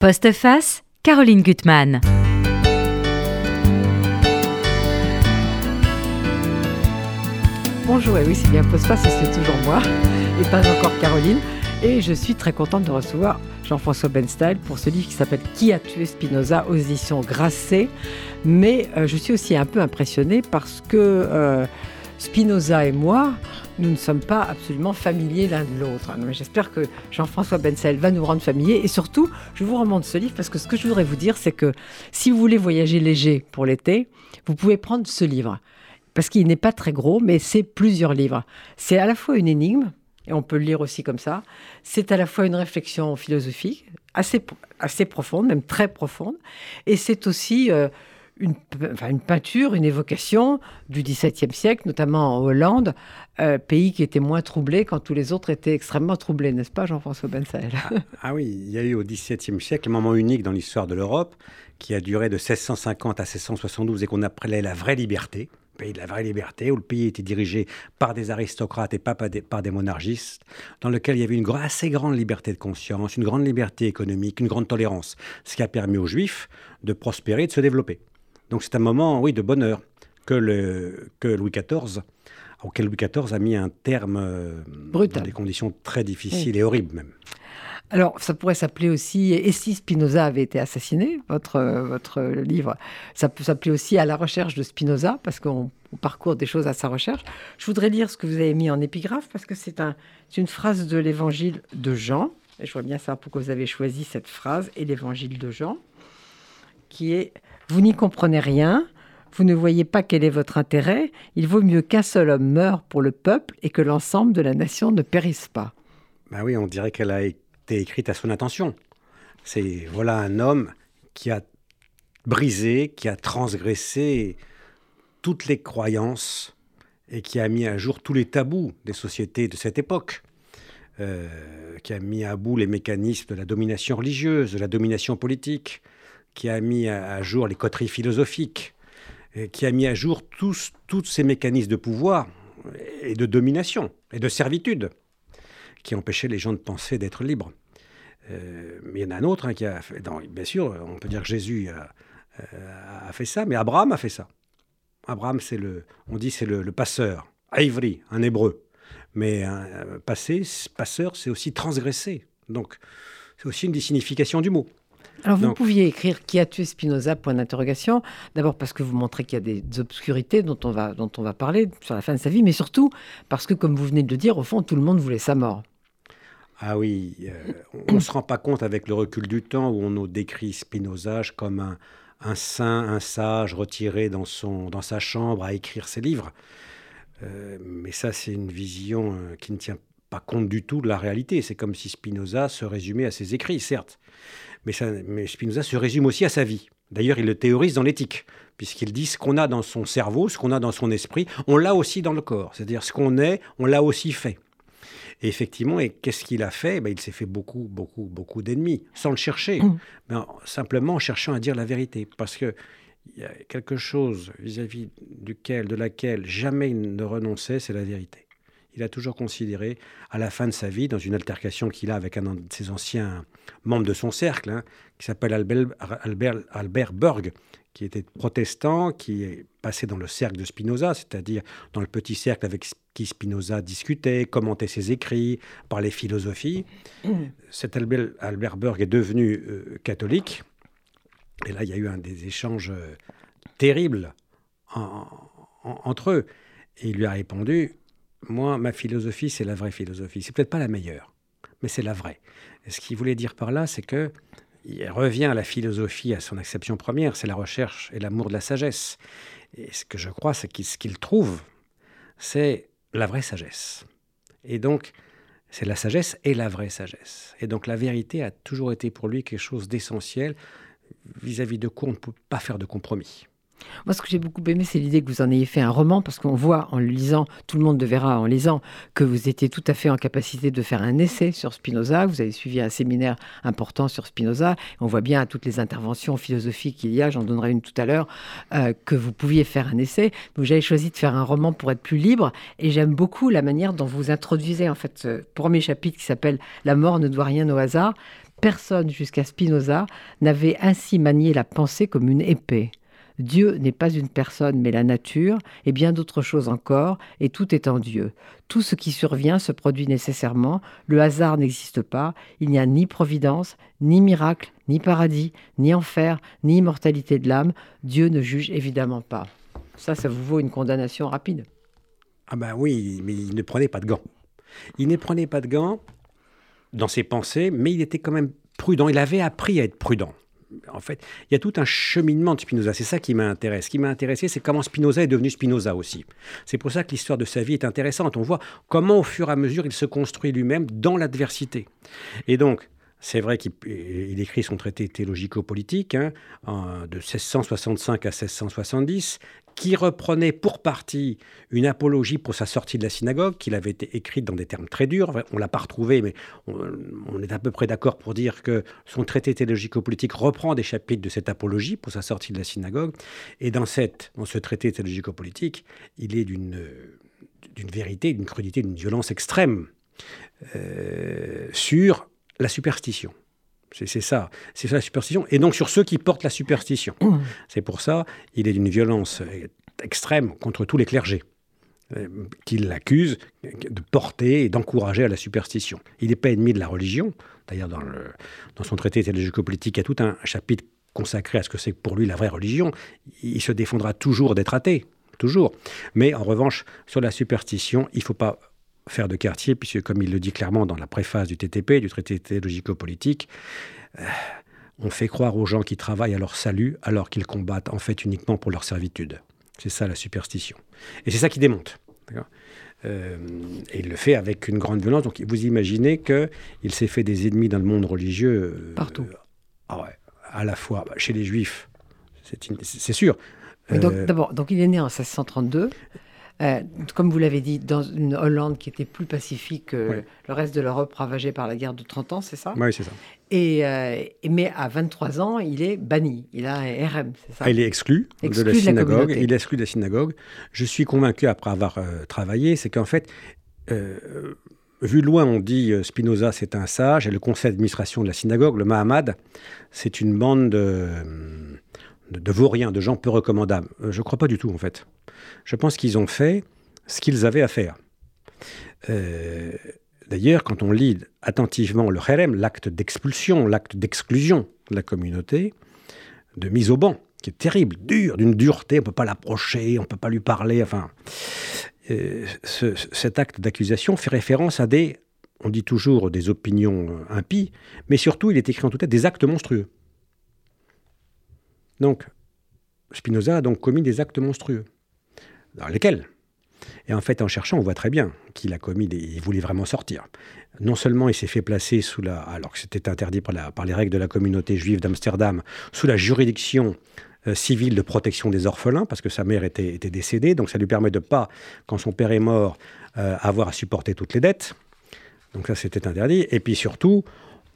Postface, Caroline Gutmann. Bonjour, et oui, c'est bien Postface, c'est toujours moi, et pas encore Caroline. Et je suis très contente de recevoir Jean-François Benstyle pour ce livre qui s'appelle Qui a tué Spinoza aux éditions Grasset. Mais euh, je suis aussi un peu impressionnée parce que euh, Spinoza et moi, nous ne sommes pas absolument familiers l'un de l'autre. J'espère que Jean-François Bensel va nous rendre familiers. Et surtout, je vous remonte ce livre parce que ce que je voudrais vous dire, c'est que si vous voulez voyager léger pour l'été, vous pouvez prendre ce livre. Parce qu'il n'est pas très gros, mais c'est plusieurs livres. C'est à la fois une énigme, et on peut le lire aussi comme ça. C'est à la fois une réflexion philosophique, assez, assez profonde, même très profonde, et c'est aussi euh, une, peinture, une évocation du XVIIe siècle, notamment en Hollande, euh, pays qui était moins troublé quand tous les autres étaient extrêmement troublés, n'est-ce pas, Jean-François Bensel ah, ah, oui, il y a eu au XVIIe siècle un moment unique dans l'histoire de l'Europe qui a duré de 1650 à 1672 et qu'on appelait la vraie liberté pays de la vraie liberté, où le pays était dirigé par des aristocrates et pas par des, par des monarchistes, dans lequel il y avait une assez grande liberté de conscience, une grande liberté économique, une grande tolérance, ce qui a permis aux Juifs de prospérer, de se développer. Donc c'est un moment, oui, de bonheur que, le, que Louis XIV, auquel Louis XIV a mis un terme euh, dans des conditions très difficiles et horribles même. Alors, ça pourrait s'appeler aussi Et si Spinoza avait été assassiné? Votre, votre livre, ça peut s'appeler aussi À la recherche de Spinoza, parce qu'on parcourt des choses à sa recherche. Je voudrais lire ce que vous avez mis en épigraphe, parce que c'est un, une phrase de l'évangile de Jean. Et je vois bien ça pourquoi vous avez choisi cette phrase et l'évangile de Jean, qui est Vous n'y comprenez rien, vous ne voyez pas quel est votre intérêt, il vaut mieux qu'un seul homme meure pour le peuple et que l'ensemble de la nation ne périsse pas. Ben oui, on dirait qu'elle a écrite à son intention. C'est voilà un homme qui a brisé, qui a transgressé toutes les croyances et qui a mis à jour tous les tabous des sociétés de cette époque, euh, qui a mis à bout les mécanismes de la domination religieuse, de la domination politique, qui a mis à jour les coteries philosophiques, qui a mis à jour tous, tous ces mécanismes de pouvoir et de domination et de servitude qui empêchaient les gens de penser, d'être libres. Euh, mais il y en a un autre hein, qui a fait. bien sûr, on peut dire que Jésus a, a, fait ça, mais Abraham a fait ça. Abraham, c'est le, on dit c'est le, passeur, Ivry, un hébreu. Mais un, passer, passeur, c'est aussi transgresser. Donc, c'est aussi une des significations du mot. Alors vous pouviez écrire qui a tué Spinoza point d'interrogation. D'abord parce que vous montrez qu'il y a des obscurités dont on va dont on va parler sur la fin de sa vie, mais surtout parce que comme vous venez de le dire, au fond tout le monde voulait sa mort. Ah oui, euh, on ne se rend pas compte avec le recul du temps où on nous décrit Spinoza comme un, saint, un sage retiré dans, son, dans sa chambre à écrire ses livres. Euh, mais ça, c'est une vision euh, qui ne tient pas compte du tout de la réalité. C'est comme si Spinoza se résumait à ses écrits, certes. Mais, ça, mais Spinoza se résume aussi à sa vie. D'ailleurs, il le théorise dans l'éthique, puisqu'il dit ce qu'on a dans son cerveau, ce qu'on a dans son esprit, on l'a aussi dans le corps. C'est-à-dire ce qu'on est, on l'a aussi fait. Et effectivement, et qu'est-ce qu'il a fait? Ben, Il s'est fait beaucoup, beaucoup, beaucoup d'ennemis, sans le chercher, mmh. mais simplement en cherchant à dire la vérité. Parce qu'il y a quelque chose vis-à-vis duquel, de laquelle jamais il ne renonçait, c'est la vérité. Il a toujours considéré, à la fin de sa vie, dans une altercation qu'il a avec un de ses anciens membres de son cercle, hein, qui s'appelle Albert, Albert, Albert Berg, qui était protestant, qui est passé dans le cercle de Spinoza, c'est-à-dire dans le petit cercle avec qui Spinoza discutait, commentait ses écrits, parlait philosophie. Mmh. Cet Albert, Albert Berg est devenu euh, catholique. Et là, il y a eu un des échanges euh, terribles entre eux. Et il lui a répondu, moi, ma philosophie, c'est la vraie philosophie. C'est peut-être pas la meilleure, mais c'est la vraie. Et ce qu'il voulait dire par là, c'est que il revient à la philosophie, à son acception première, c'est la recherche et l'amour de la sagesse. Et ce que je crois, c'est ce qu'il trouve, c'est la vraie sagesse. Et donc, c'est la sagesse et la vraie sagesse. Et donc, la vérité a toujours été pour lui quelque chose d'essentiel vis-à-vis de quoi on ne peut pas faire de compromis. Moi, ce que j'ai beaucoup aimé, c'est l'idée que vous en ayez fait un roman, parce qu'on voit en le lisant, tout le monde le verra en lisant, que vous étiez tout à fait en capacité de faire un essai sur Spinoza. Vous avez suivi un séminaire important sur Spinoza. On voit bien à toutes les interventions philosophiques qu'il y a, j'en donnerai une tout à l'heure, euh, que vous pouviez faire un essai. Vous avez choisi de faire un roman pour être plus libre, et j'aime beaucoup la manière dont vous introduisez en fait ce premier chapitre qui s'appelle La mort ne doit rien au hasard Personne jusqu'à Spinoza n'avait ainsi manié la pensée comme une épée. Dieu n'est pas une personne, mais la nature, et bien d'autres choses encore, et tout est en Dieu. Tout ce qui survient se produit nécessairement, le hasard n'existe pas, il n'y a ni providence, ni miracle, ni paradis, ni enfer, ni immortalité de l'âme, Dieu ne juge évidemment pas. Ça, ça vous vaut une condamnation rapide. Ah ben oui, mais il ne prenait pas de gants. Il ne prenait pas de gants dans ses pensées, mais il était quand même prudent. Il avait appris à être prudent en fait, il y a tout un cheminement de Spinoza. C'est ça qui m'intéresse. Ce qui m'a intéressé, c'est comment Spinoza est devenu Spinoza aussi. C'est pour ça que l'histoire de sa vie est intéressante. On voit comment, au fur et à mesure, il se construit lui-même dans l'adversité. Et donc, c'est vrai qu'il écrit son traité théologico-politique hein, de 1665 à 1670, qui reprenait pour partie une apologie pour sa sortie de la synagogue, qu'il avait été écrite dans des termes très durs. On l'a pas retrouvé, mais on, est à peu près d'accord pour dire que son traité théologico-politique reprend des chapitres de cette apologie pour sa sortie de la synagogue. Et dans ce traité théologico-politique, il est d'une vérité, d'une crudité, d'une violence extrême euh, sur la superstition. C'est ça, c'est ça la superstition. Et donc sur ceux qui portent la superstition. C'est pour ça, il est d'une violence extrême contre tous les clergés euh, qu'il l'accuse de porter et d'encourager à la superstition. Il n'est pas ennemi de la religion. D'ailleurs, dans, dans son traité théologico-politique, il y a tout un chapitre consacré à ce que c'est pour lui la vraie religion. Il se défendra toujours d'être athée, toujours. Mais en revanche, sur la superstition, il ne faut pas faire de quartier, puisque comme il le dit clairement dans la préface du TTP, du traité théologico-politique, euh, on fait croire aux gens qui travaillent à leur salut alors qu'ils combattent en fait uniquement pour leur servitude. C'est ça la superstition. Et c'est ça qui démonte. Euh, et il le fait avec une grande violence. Donc vous imaginez qu'il s'est fait des ennemis dans le monde religieux. Euh, Partout. ah ouais, à la fois bah, chez les juifs, c'est sûr. D'abord, donc il est né en 1632. Euh, comme vous l'avez dit, dans une Hollande qui était plus pacifique que le reste de l'Europe ravagée par la guerre de 30 ans, c'est ça? Oui, c'est ça. Et, euh, mais à 23 ans, il est banni. Il a un RM, c'est ça? Ah, Il est exclu, de la synagogue. il est exclu de la synagogue. Je suis convaincu, après avoir euh, travaillé, c'est qu'en fait, vu de loin, on dit Spinoza, c'est un sage, et le conseil d'administration de la synagogue, le Mahamad, c'est une bande de, de, de vauriens, de gens peu recommandables. je ne crois pas du tout, en fait je pense qu'ils ont fait ce qu'ils avaient à faire. Euh, d'ailleurs, quand on lit attentivement le Kherem, l'acte d'expulsion, l'acte d'exclusion de la communauté, de mise au banc, qui est terrible, dur, d'une dureté, on ne peut pas l'approcher, on ne peut pas lui parler, enfin... Euh, cet acte d'accusation fait référence à des, on dit toujours des opinions euh, impies, mais surtout il est écrit en tout cas des actes monstrueux. Donc, Spinoza a donc commis des actes monstrueux dans lesquels et en fait, en cherchant, on voit très bien qu'il a commis des... Il voulait vraiment sortir. Non seulement il s'est fait placer sous la... Alors que c'était interdit par, les règles de la communauté juive d'Amsterdam, sous la juridiction euh, civile de protection des orphelins, parce que sa mère était, était, décédée. Donc ça lui permet de pas, quand son père est mort, euh, avoir à supporter toutes les dettes. Donc ça, c'était interdit. Et puis surtout,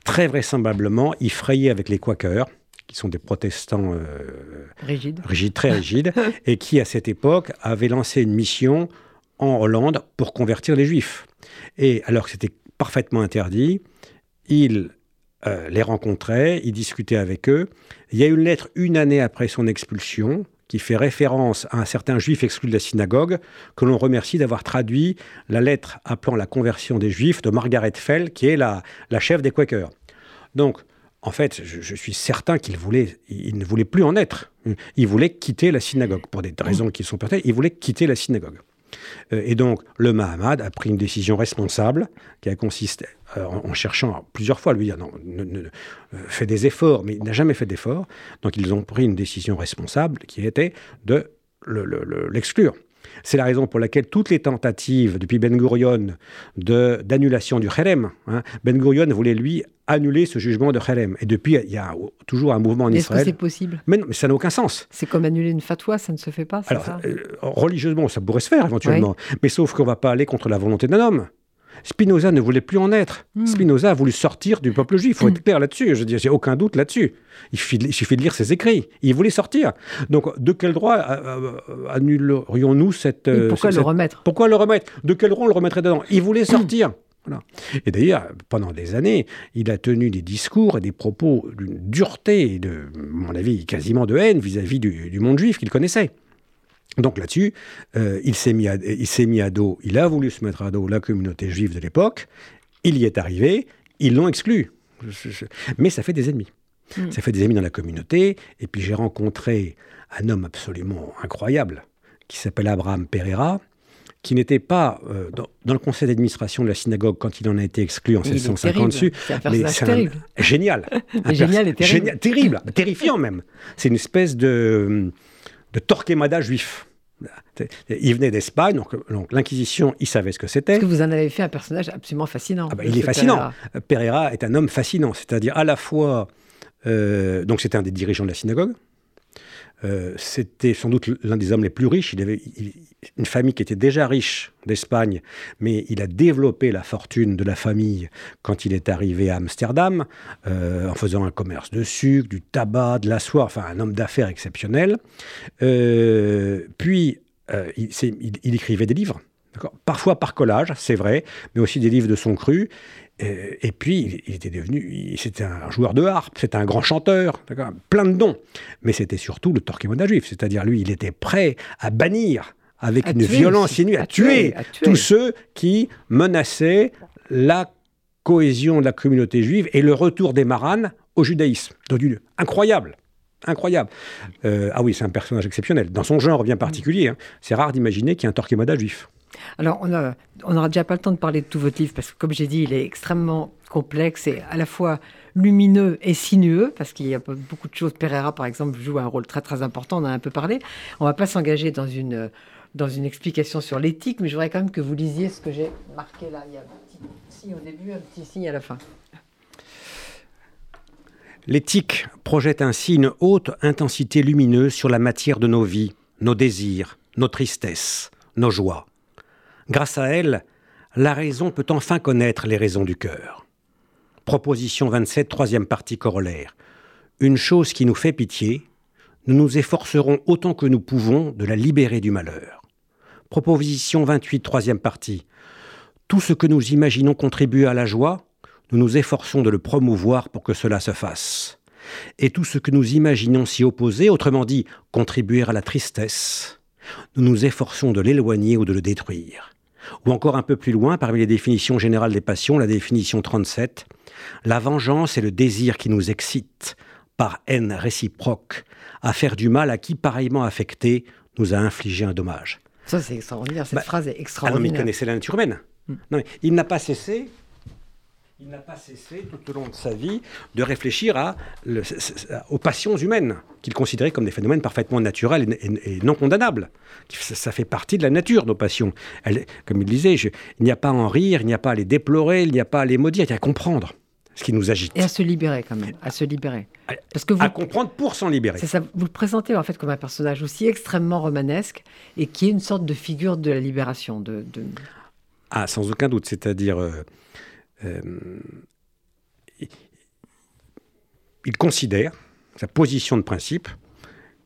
très vraisemblablement, il frayait avec les Quakers qui sont des protestants euh, rigides. très rigides, et qui, à cette époque, avaient lancé une mission en Hollande pour convertir les juifs. Et alors que c'était parfaitement interdit, il euh, les rencontrait, il discutait avec eux. Il y a une lettre une année après son expulsion qui fait référence à un certain juif exclu de la synagogue, que l'on remercie d'avoir traduit la lettre appelant la conversion des juifs de Margaret Fell, qui est la, la chef des Quakers. Donc, en fait, je, suis certain qu'il voulait, il ne voulait plus en être. Il voulait quitter la synagogue pour des raisons qui sont personnelles. Il voulait quitter la synagogue. Euh, et donc, le Mahamad a pris une décision responsable qui a consisté euh, en, cherchant plusieurs fois à lui dire non, euh, fais des efforts, mais il n'a jamais fait d'efforts. Donc, ils ont pris une décision responsable qui était de l'exclure. C'est la raison pour laquelle toutes les tentatives depuis Ben Gurion d'annulation du Kherem, hein, Ben Gurion voulait lui annuler ce jugement de Kherem. Et depuis, il y a toujours un mouvement en Israël. Est-ce que c'est possible? Mais, non, mais ça n'a aucun sens. C'est comme annuler une fatwa, ça ne se fait pas. Alors, euh, religieusement, ça pourrait se faire éventuellement. Mais sauf qu'on ne va pas aller contre la volonté d'un homme. Spinoza ne voulait plus en être. Hmm. Spinoza a voulu sortir du peuple juif. Il faut être clair là-dessus. Je j'ai aucun doute là-dessus. Il suffit, de, lire ses écrits. Il voulait sortir. Donc, de quel droit euh, euh, annulerions-nous cette. pourquoi le remettre? Pourquoi le remettre? De quel droit on le remettrait dedans? Il voulait sortir. Voilà. Et d'ailleurs, pendant des années, il a tenu des discours et des propos d'une dureté et de, à mon avis, quasiment de haine vis-à-vis du, du monde juif qu'il connaissait. Donc là-dessus, euh, il s'est mis, à- il s'est mis à dos, il a voulu se mettre à dos la communauté juive de l'époque, il y est arrivé, ils l'ont exclu. Mais ça fait des ennemis. Mm. Ça fait des ennemis dans la communauté. Et puis j'ai rencontré un homme absolument incroyable qui s'appelle Abraham Pereira, qui n'était pas euh, dans, dans le conseil d'administration de la synagogue quand il en a été exclu en Il est 1750 dessus. terrible. C'est un Mais un- génial. Un génial pers- et terrible. génial- terrible, terrifiant même. C'est une espèce de, de Torquemada juif. Il venait d'Espagne, donc, donc l'Inquisition, il savait ce que c'était. Parce que vous en avez fait un personnage absolument fascinant. Ah bah, il est fascinant. Pereira. Pereira est un homme fascinant, c'est-à-dire à la fois, euh, donc c'était un des dirigeants de la synagogue. Euh, c'était sans doute l'un des hommes les plus riches. Il avait une famille qui était déjà riche d'Espagne, mais il a développé la fortune de la famille quand il est arrivé à Amsterdam, euh, en faisant un commerce de sucre, du tabac, de la soie, enfin un homme d'affaires exceptionnel. Euh, puis, il, il- écrivait des livres, parfois par collage, c'est vrai, mais aussi des livres de son cru. Euh, et puis, il, était devenu, c'était un joueur de harpe, c'était un grand chanteur, plein de dons. Mais c'était surtout le Torquemada juif, c'est-à-dire lui, il était prêt à bannir avec À une tuer violence inouïe, à, à tuer, tuer, à tuer. tous ceux qui menaçaient la cohésion de la communauté juive et le retour des maranes au judaïsme. Donc, incroyable. Incroyable. Euh, ah oui, c'est un personnage exceptionnel. Dans son genre bien particulier, hein. c'est rare d'imaginer qu'il y ait un Torquemada juif. Alors, on n'aura déjà pas le temps de parler de tout votre livre parce que, comme j'ai dit, il est extrêmement complexe et à la fois lumineux et sinueux parce qu'il y a beaucoup de choses. Pereira, par exemple, joue un rôle très très important. On en a un peu parlé. On va pas s'engager dans une dans une explication sur l'éthique, mais je voudrais quand même que vous lisiez ce que j'ai marqué là. Il y a un petit signe au début, un petit signe à la fin. L'éthique projette ainsi une haute intensité lumineuse sur la matière de nos vies, nos désirs, nos tristesses, nos joies. Grâce à elle, la raison peut enfin connaître les raisons du cœur. Proposition 27, troisième partie corollaire. Une chose qui nous fait pitié, nous nous efforcerons autant que nous pouvons de la libérer du malheur. Proposition 28, troisième partie. Tout ce que nous imaginons contribuer à la joie, nous nous efforçons de le promouvoir pour que cela se fasse. Et tout ce que nous imaginons s'y opposer, autrement dit, contribuer à la tristesse, nous nous efforçons de l'éloigner ou de le détruire. Ou encore un peu plus loin, parmi les définitions générales des passions, la définition 37, la vengeance est le désir qui nous excite, par haine réciproque, à faire du mal à qui, pareillement affecté, nous a infligé un dommage. Ça, c'est extraordinaire. Cette Bah, phrase est Ah non, mais il extraordinaire. connaissait la nature humaine. Mm. Non, mais il n'a pas cessé, il n'a pas cessé tout au long de sa vie de réfléchir à le- aux passions humaines qu'il considérait comme des phénomènes parfaitement naturels et, et- et non condamnables. Ça, ça fait partie de la nature, nos passions. Elle- comme il disait, je- il n'y a pas à en rire, il n'y a pas à les déplorer, il n'y a pas à les maudire, il y a à comprendre ce qui nous agite. Et à se libérer quand même, à se libérer. À- Parce que vous, À comprendre pour s'en libérer. C'est ça, vous le présentez en fait comme un personnage aussi extrêmement romanesque et qui est une sorte de figure de la libération. De, de- Ah, sans aucun doute. C'est-à-dire, euh, il- il considère sa position de principe.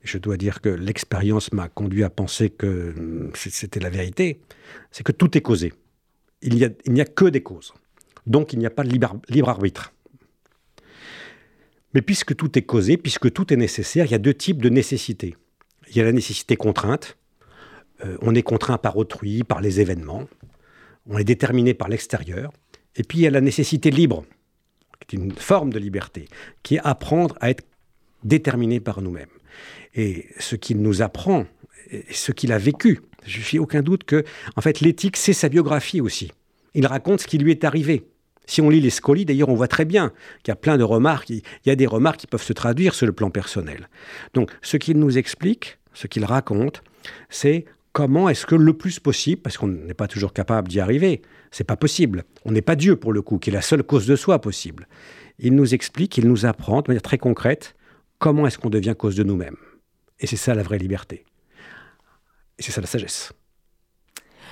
Je dois dire que l'expérience m'a conduit à penser que hum, c'était la vérité. C'est que tout est causé. Il n'y a, que des causes. Donc il n'y a pas de libre, arbitre. Mais puisque tout est causé, puisque tout est nécessaire, il y a deux types de nécessité. Il y a la nécessité contrainte. Euh, on est contraint par autrui, par les événements on est déterminé par l'extérieur. Et puis il y a la nécessité libre, qui est une forme de liberté, qui est apprendre à être déterminé par nous-mêmes. Et ce qu'il nous apprend, ce qu'il a vécu, je suis aucun doute que, en fait, l'éthique, c'est sa biographie aussi. Il raconte ce qui lui est arrivé. Si on lit les scolies, d'ailleurs, on voit très bien qu'il y a plein de remarques. Il y a des remarques qui peuvent se traduire sur le plan personnel. Donc, ce qu'il nous explique, ce qu'il raconte, c'est comment est-ce que le plus possible, parce qu'on n'est pas toujours capable d'y arriver, c'est pas possible. On n'est pas Dieu pour le coup, qui est la seule cause de soi possible. Il nous explique, il nous apprend de manière très concrète comment est-ce qu'on devient cause de nous-mêmes. Et c'est ça la vraie liberté. Et c'est ça la sagesse.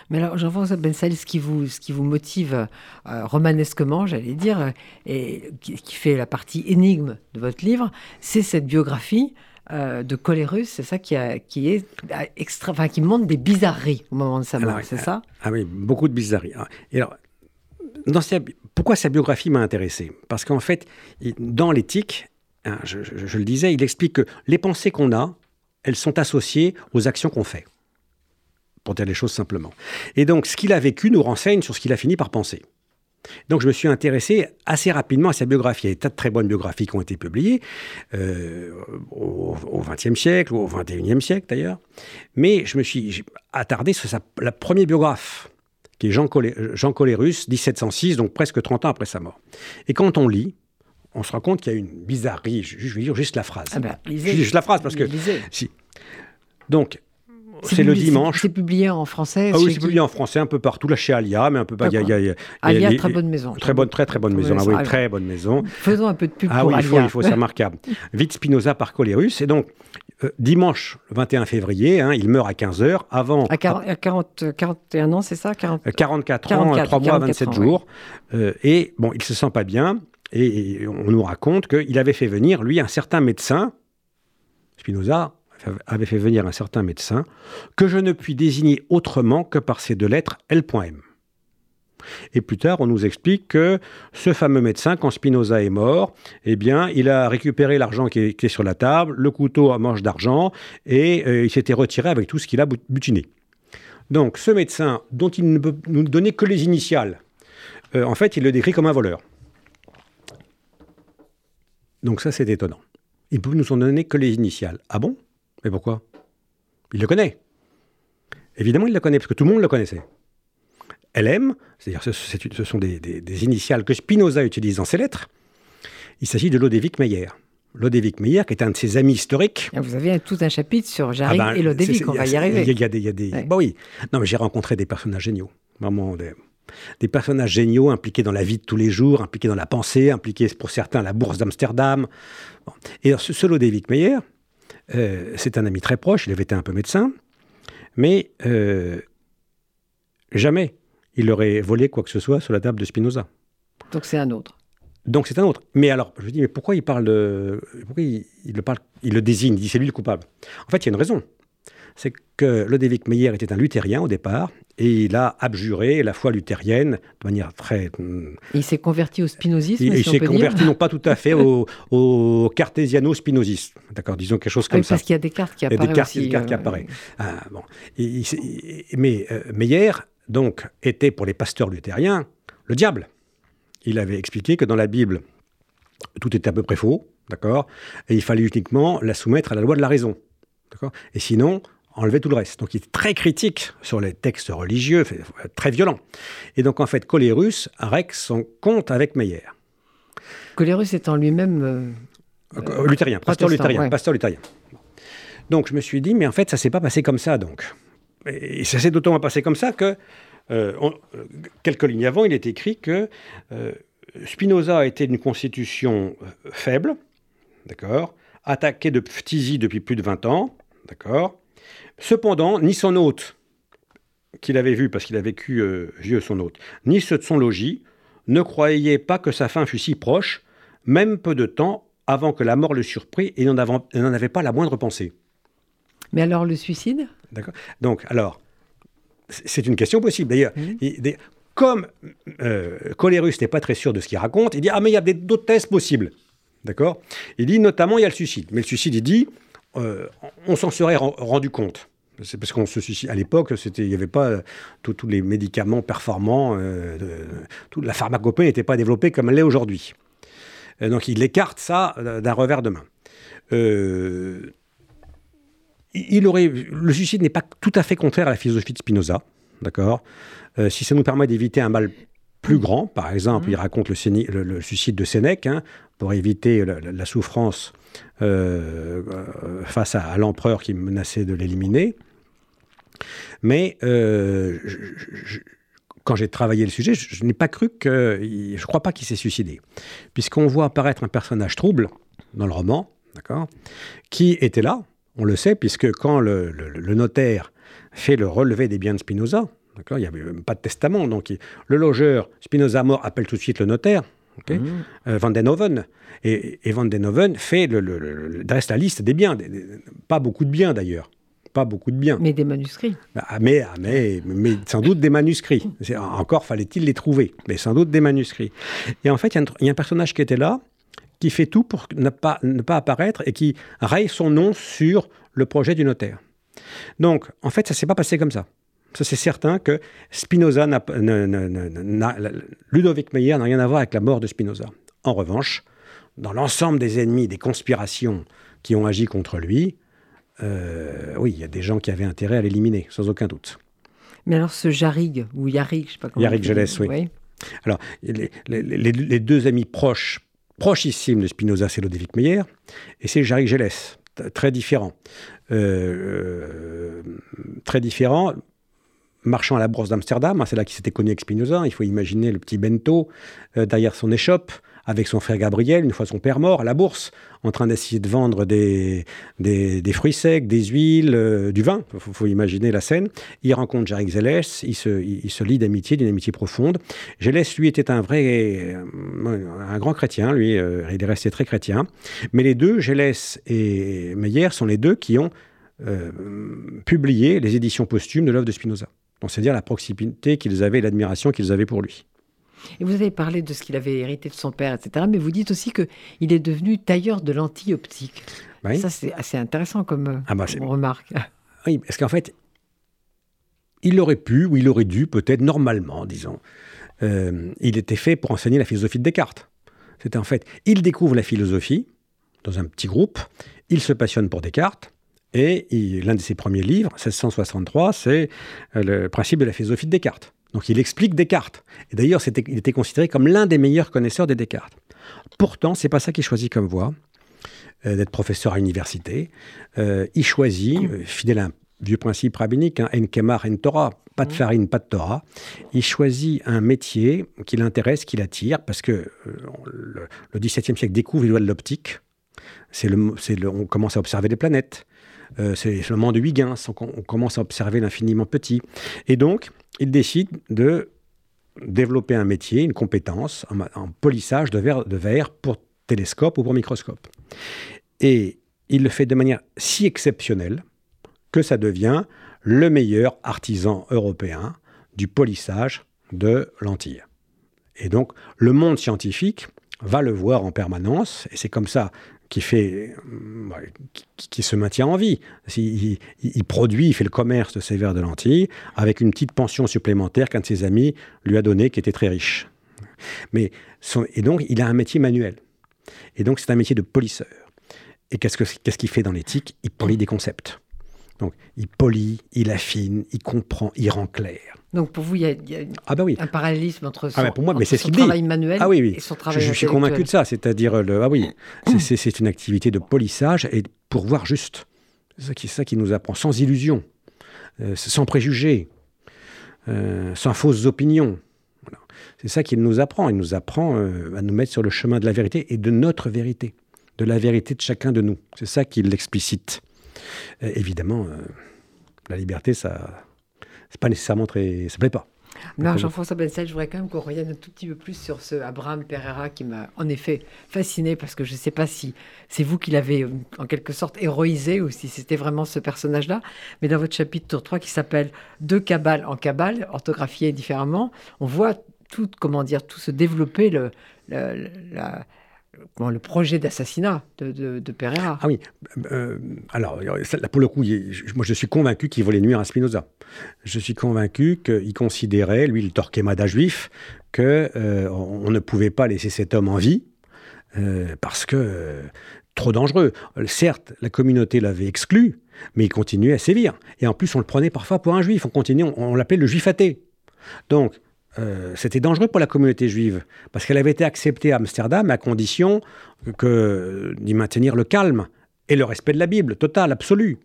Mais alors, Jean-François Ben Saïd, ce qui vous, ce qui vous motive euh, romanesquement, j'allais dire, et qui fait la partie énigme de votre livre, c'est cette biographie euh, de Colérus, c'est ça qui, a, qui est euh, extra, enfin, qui montre des bizarreries au moment de sa mort, c'est euh, ça Ah oui, beaucoup de bizarreries. Ah, Et alors, dans pourquoi sa biographie m'a intéressé? Parce qu'en fait, dans l'éthique, hein, je, je, le disais, il explique que les pensées qu'on a, elles sont associées aux actions qu'on fait. Pour dire les choses simplement. Et donc, ce qu'il a vécu nous renseigne sur ce qu'il a fini par penser. Donc je me suis intéressé assez rapidement à sa biographie. Il y a des tas de très bonnes biographies qui ont été publiées euh, au XXe siècle ou au XXIe siècle d'ailleurs. Mais je me suis attardé sur sa, la première biographe, qui est Jean, Colé, Jean Colérus, 1706, donc presque 30 ans après sa mort. Et quand on lit, on se rend compte qu'il y a une bizarrerie. Je, vais dire juste la phrase. Ah ben, juste la phrase parce que... Si. Donc, c'est le dimanche. C'est publié en français Ah oui, c'est publié en français un peu partout, là chez Alia, mais un peu pas. Alia, très bonne maison. Très bonne, très très bonne maison. Ah oui, très bonne maison. Faisons un peu de pub ah pour oui. Il faut, il faut, c'est remarquable. Vite Spinoza par Colérus. Et donc, euh, dimanche 21 février, hein, il meurt à 15h, avant... À 40, 40 41 ans, c'est ça? 40... 44, 44, ans, 3 mois, 27 ans, jours. Euh, et bon, il se sent pas bien, et, et on nous raconte qu'il avait fait venir, lui, un certain médecin, Spinoza, avait fait venir un certain médecin, que je ne puis désigner autrement que par ces deux lettres L.M. Et plus tard, on nous explique que ce fameux médecin, quand Spinoza est mort, eh bien, il a récupéré l'argent qui était sur la table, le couteau à manche d'argent, et euh, il s'était retiré avec tout ce qu'il a butiné. Donc, ce médecin, dont il ne peut nous donner que les initiales, euh, en fait, il le décrit comme un voleur. Donc ça, c'est étonnant. Il peut nous en donner que les initiales. Ah bon? Mais pourquoi? Il le connaît. Évidemment, il le connaît, parce que tout le monde le connaissait. LM, c'est-à-dire ce, ce sont des, des, des, initiales que Spinoza utilise dans ses lettres. Il s'agit de Lodewijk Meyer. Lodewijk Meyer, qui est un de ses amis historiques. Ah, vous avez tout un chapitre sur Jarry ah ben, et Lodewijk, on va y arriver. Il y a des... Y a des ouais. bah oui. Non, mais j'ai rencontré des personnages géniaux. Vraiment, des, des, personnages géniaux impliqués dans la vie de tous les jours, impliqués dans la pensée, impliqués pour certains à la bourse d'Amsterdam. Bon. Et ce, ce Lodewijk Meyer, euh, c'est un ami très proche, il avait été un peu médecin, mais euh, jamais il aurait volé quoi que ce soit sur la table de Spinoza. Donc c'est un autre. Donc c'est un autre. Mais alors, je me dis, mais pourquoi il parle de... Pourquoi il, il, le, parle, il le désigne, il dit c'est lui le coupable En fait, il y a une raison. C'est que Lodewijk Meyer était un luthérien au départ, et il a abjuré la foi luthérienne de manière très. Il s'est converti au spinozisme. Il, si il s'est converti dire. non pas tout à fait au, au cartésiano-spinozisme, d'accord, disons quelque chose comme oui, ça. Parce qu'il y a des cartes qui apparaissent. Il y a des cartes, aussi, des cartes euh, qui apparaissent. Ah, bon. Il, il, mais euh, Meyer donc était pour les pasteurs luthériens le diable. Il avait expliqué que dans la Bible tout était à peu près faux, d'accord, et il fallait uniquement la soumettre à la loi de la raison, d'accord. Et sinon enlever tout le reste. Donc il est très critique sur les textes religieux, très violent. Et donc en fait, Colérus règle son compte avec Meyer. Colérus étant lui-même... Euh, euh, luthérien, pasteur luthérien, ouais. pasteur luthérien. Donc je me suis dit, mais en fait, ça s'est pas passé comme ça, donc. Et ça s'est d'autant passé comme ça que, euh, on, quelques lignes avant, il est écrit que euh, Spinoza était d'une constitution euh, faible, d'accord, attaqué de phtisie depuis plus de 20 ans, d'accord, Cependant, ni son hôte, qu'il avait vu parce qu'il a vécu euh, vieux son hôte, ni ceux de son logis, ne croyaient pas que sa fin fût si proche, même peu de temps avant que la mort le surprit et n'en avait pas la moindre pensée. Mais alors le suicide? D'accord. Donc, alors, c'est une question possible. D'ailleurs, mmh. comme euh, Colérus n'est pas très sûr de ce qu'il raconte, il dit Ah, mais il y a d'autres thèses possibles. D'accord? Il dit notamment il y a le suicide. Mais le suicide, il dit euh, on s'en serait rendu compte. C'est parce qu'on se suicide. À l'époque, il n'y avait pas tous les médicaments performants. Euh, toute la pharmacopée n'était pas développée comme elle l'est aujourd'hui. Euh, donc il écarte ça d'un revers de main. Euh, il aurait, le suicide n'est pas tout à fait contraire à la philosophie de Spinoza, d'accord? Si ça nous permet d'éviter un mal plus grand, par exemple, mmh. il raconte le, le, le, suicide de Sénèque hein, pour éviter la, la souffrance face à, l'empereur qui menaçait de l'éliminer. Mais euh, quand j'ai travaillé le sujet, je, n'ai pas cru que. Je ne crois pas qu'il s'est suicidé. Puisqu'on voit apparaître un personnage trouble dans le roman, d'accord, qui était là, on le sait, puisque quand le, notaire fait le relevé des biens de Spinoza, il n'y avait pas de testament, donc le logeur, Spinoza mort, appelle tout de suite le notaire, Okay. Mmh. Euh, Van den Hoven. Et, et, Van den Hoven fait le, le, le, dresse la liste des biens, des, des, pas beaucoup de biens d'ailleurs, pas beaucoup de bien. Mais des manuscrits. Ah, mais, ah, mais, mais, sans doute des manuscrits. Encore fallait-il les trouver, mais sans doute des manuscrits. Et en fait, il y, y, a un personnage qui était là, qui fait tout pour ne pas, ne pas apparaître et qui raye son nom sur le projet du notaire. Donc, en fait, ça ne s'est pas passé comme ça. Ça, c'est certain que Spinoza n'a, Ludovic Meyer n'a rien à voir avec la mort de Spinoza. En revanche, dans l'ensemble des ennemis, des conspirations qui ont agi contre lui, euh, oui, il y a des gens qui avaient intérêt à l'éliminer, sans aucun doute. Mais alors ce Jarrig, ou Yarrig, je sais pas comment... Gelès, oui. oui. Alors, les, les, deux amis proches, prochissimes de Spinoza, c'est Ludovic Meyer, et c'est Jarrig Gelès, très différent. Euh, euh, très différent marchant à la bourse d'Amsterdam, hein, c'est là qu'il s'était connu avec Spinoza, il faut imaginer le petit bento derrière son échoppe, avec son frère Gabriel, une fois son père mort, à la bourse, en train d'essayer de vendre des, des, fruits secs, des huiles, euh, du vin. Il faut, imaginer la scène. Il rencontre Jarek Zélès, il se, il, se lie d'amitié, d'une amitié profonde. Zélès, lui, était un vrai, euh, un grand chrétien, lui, euh, il est resté très chrétien. Mais les deux, Gélès et Meyer, sont les deux qui ont publié les éditions posthumes de l'œuvre de Spinoza. Donc, c'est-à-dire la proximité qu'ils avaient, l'admiration qu'ils avaient pour lui. Et vous avez parlé de ce qu'il avait hérité de son père, etc. Mais vous dites aussi qu'il est devenu tailleur de lentilles optiques. Ça, c'est assez intéressant comme ah bah, remarque. Oui, parce qu'en fait, il aurait pu, ou il aurait dû, peut-être normalement, disons, euh, il était fait pour enseigner la philosophie de Descartes. C'était en fait, il découvre la philosophie dans un petit groupe, il se passionne pour Descartes, et l'un de ses premiers livres, 1663, c'est euh, le principe de la philosophie de Descartes. Donc il explique Descartes. Et d'ailleurs, il était considéré comme l'un des meilleurs connaisseurs des Descartes. Pourtant, c'est pas ça qu'il choisit comme voie, euh, d'être professeur à l'université. Euh, il choisit, euh, fidèle à un vieux principe rabbinique, hein, en kemar en Torah, pas de farine, pas de Torah. Il choisit un métier qui l'intéresse, qui l'attire, parce que le, XVIIe siècle découvre les lois de l'optique. C'est le, le, on commence à observer les planètes. C'est le moment de Huygens, on, on commence à observer l'infiniment petit. Et donc, il décide de développer un métier, une compétence en, polissage de verre, de verre pour télescope ou pour microscope. Et il le fait de manière si exceptionnelle que ça devient le meilleur artisan européen du polissage de lentilles. Et donc, le monde scientifique va le voir en permanence, et c'est comme ça euh, qui, se maintient en vie. Il, produit, il fait le commerce de ces verres de lentilles avec une petite pension supplémentaire qu'un de ses amis lui a donné, qui était très riche. Mais et donc, il a un métier manuel. Et donc, c'est un métier de polisseur. Et qu'est-ce qu'il fait dans l'éthique? Il polie des concepts. Donc, il polie, il affine, il comprend, il rend clair. Donc, pour vous, il y a, ah bah oui. un parallélisme entre ah bah son, pour moi, mais son travail manuel ah oui, oui. et son travail Je, je suis convaincu de ça. C'est-à-dire, le, ah oui, c'est une activité de polissage et pour voir juste. C'est ça qui, ça qui nous apprend, sans illusion, euh, sans préjugés, euh, sans fausses opinions. C'est ça qu'il nous apprend. Il nous apprend euh, à nous mettre sur le chemin de la vérité et de notre vérité, de la vérité de chacun de nous. C'est ça qu'il l'explicite. Euh, évidemment, la liberté, ça, c'est pas nécessairement très, ça plaît pas. Non, Jean-François Bensel, je voudrais quand même qu'on revienne un tout petit peu plus sur ce Abraham Pereira qui m'a en effet fasciné parce que je ne sais pas si c'est vous qui l'avez euh, en quelque sorte héroïsé ou si c'était vraiment ce personnage-là. Mais dans votre chapitre 3 qui s'appelle De Cabale en Cabale, orthographié différemment, on voit tout, comment dire, tout se développer, le, la, le projet d'assassinat de, Pereira. Ah oui, euh, alors là pour le coup, moi je suis convaincu qu'il voulait nuire à Spinoza. Je suis convaincu qu'il considérait, lui le Torquemada juif, qu'on euh, on ne pouvait pas laisser cet homme en vie euh, parce que trop dangereux. Certes, la communauté l'avait exclu, mais il continuait à sévir. Et en plus, on le prenait parfois pour un juif. On continuait, on, on l'appelait le juif athée. Donc, euh, c'était dangereux pour la communauté juive, parce qu'elle avait été acceptée à Amsterdam à condition d'y maintenir le calme et le respect de la Bible, total, absolu.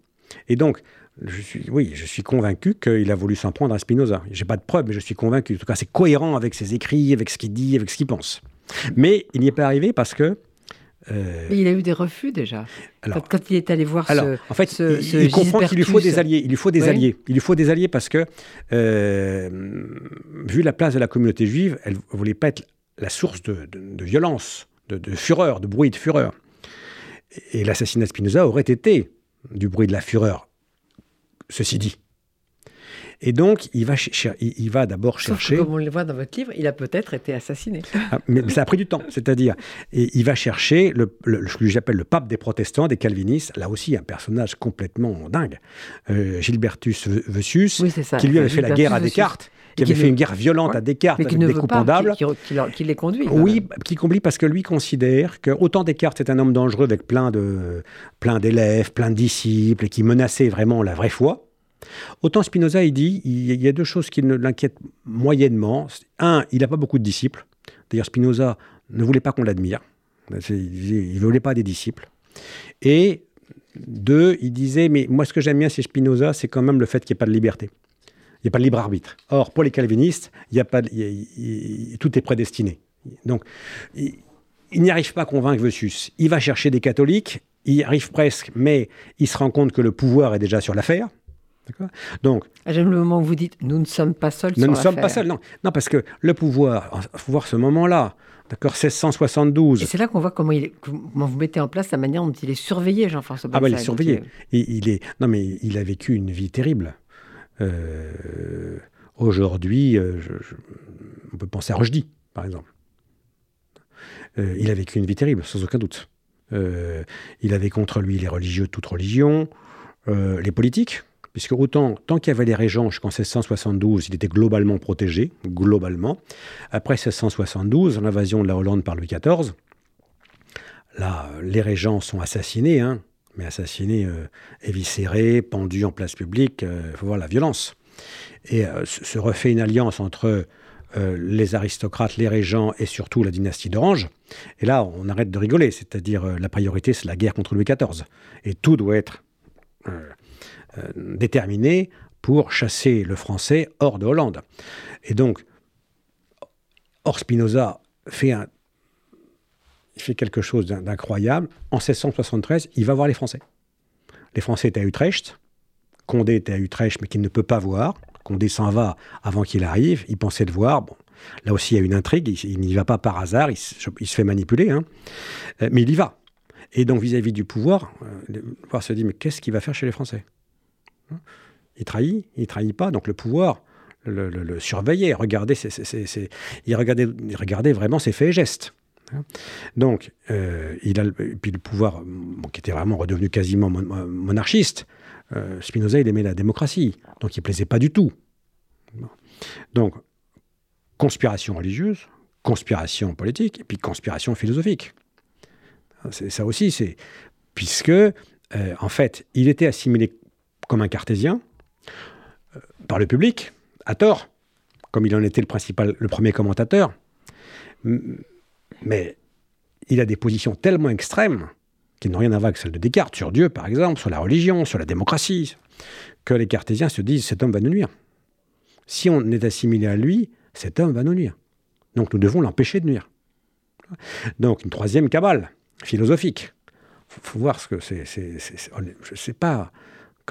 Et donc, je suis, oui, je suis convaincu qu'il a voulu s'en prendre à Spinoza. J'ai pas de preuves, mais je suis convaincu. En tout cas, c'est cohérent avec ses écrits, avec ce qu'il dit, avec ce qu'il pense. Mais il n'y est pas arrivé parce que euh, il a eu des refus déjà. quand, il est allé voir ce, en fait, il, comprend qu'il lui faut des alliés. Il lui faut des alliés. Il lui faut des alliés parce que, euh, vu la place de la communauté juive, elle ne voulait pas être la source de, violence, de, fureur, de bruit, de fureur. Et l'assassinat de Spinoza aurait été du bruit de la fureur ceci dit. Et donc, il va, cher- il, il va d'abord chercher. comme on le voit dans votre livre, il a peut-être été assassiné. Ah, mais, mais ça a pris du temps, c'est-à-dire, et il va chercher le, le- ce que j'appelle le pape des protestants, des calvinistes, là aussi un personnage complètement dingue, euh, Gilbertus Vessius, Oui, qui lui avait fait la guerre à. Descartes, qui avait qui fait ne- une guerre violente Ouais. à Descartes Mais qui avec ne des veut coups pas, pendables. qui, qui- qui les conduit. Oui, qui compris parce que lui considère que autant Descartes est un homme dangereux avec plein de plein d'élèves, plein de disciples et qui menaçait vraiment la vraie foi, autant Spinoza il dit il y a deux choses qui ne l'inquiètent moyennement. Un, il n'a pas beaucoup de disciples. D'ailleurs, Spinoza ne voulait pas qu'on l'admire. Il ne voulait pas des disciples. Et deux, il disait mais moi ce que j'aime bien chez Spinoza, c'est quand même le fait qu'il n'y ait pas de liberté. Il n'y a pas de libre arbitre. Or, pour les calvinistes, tout est prédestiné. Donc, il, n'y arrive pas à convaincre Vessius. Il va chercher des catholiques, il arrive presque, mais il se rend compte que le pouvoir est déjà sur l'affaire. D'accord Donc, J'aime le moment où vous dites nous ne sommes pas seuls nous ne sommes pas seuls. Non, non parce que le pouvoir, il faut voir ce moment-là. D'accord 1672. Et c'est là qu'on voit comment, il est- comment vous mettez en place la manière dont il est surveillé, Jean-François Ah bah il est surveillé. Il, il est, non mais il a vécu une vie terrible. Euh, Aujourd'hui, euh, on peut penser à Rushdie, par exemple. Euh, il a vécu une vie terrible, sans aucun doute. Euh, il avait contre lui les religieux de toute religion, les politiques, puisque autant, tant qu'il y avait les régents jusqu'en 1672, il était globalement protégé, globalement. Après 1672, l'invasion de la Hollande par Louis XIV, là, euh, les régents sont assassinés, hein, mais assassinés, euh, éviscérés, pendus en place publique, il faut voir la violence. Et euh, se refait une alliance entre euh, les aristocrates, les régents et surtout la dynastie d'Orange. Et là, on arrête de rigoler, c'est-à-dire euh, la priorité, c'est la guerre contre Louis XIV. Et tout doit être euh, euh, déterminé pour chasser le français hors de Hollande. Et donc, Or Spinoza fait, quelque chose d'in- d'incroyable. En 1673, il va voir les Français. Les Français étaient à Utrecht. Condé était à Utrecht, mais qu'il ne peut pas voir. Condé s'en va avant qu'il arrive. Il pensait le voir. Bon, là aussi, il y a une intrigue. Il, n'y va pas par hasard. Il, se- fait manipuler. hein. Euh, Mais il y va. Et donc, vis-à-vis du pouvoir, euh, le pouvoir se dit Mais qu'est-ce qu'il va faire chez les Français? Il trahit Il trahit pas. Donc, le pouvoir le, surveillait. Regardait il, regardait, vraiment ses faits et gestes. hein. Donc, euh, il a, puis le pouvoir, qui était vraiment redevenu quasiment mon- mon- monarchiste, euh, Spinoza, il aimait la démocratie, donc il plaisait pas du tout. Donc, conspiration religieuse, conspiration politique, et puis conspiration philosophique. Ça aussi, c'est puisque, euh, en fait, il était assimilé comme un cartésien euh, par le public, à tort, comme il en était le principal, le premier commentateur. Mais il a des positions tellement extrêmes qui n'ont rien à voir avec celles de Descartes, sur Dieu par exemple, sur la religion, sur la démocratie, que les cartésiens se disent cet homme va nous nuire. Si on est assimilé à lui, cet homme va nous nuire. Donc nous devons l'empêcher de nuire. Donc une troisième cabale philosophique. Faut, voir ce que c'est. je ne sais pas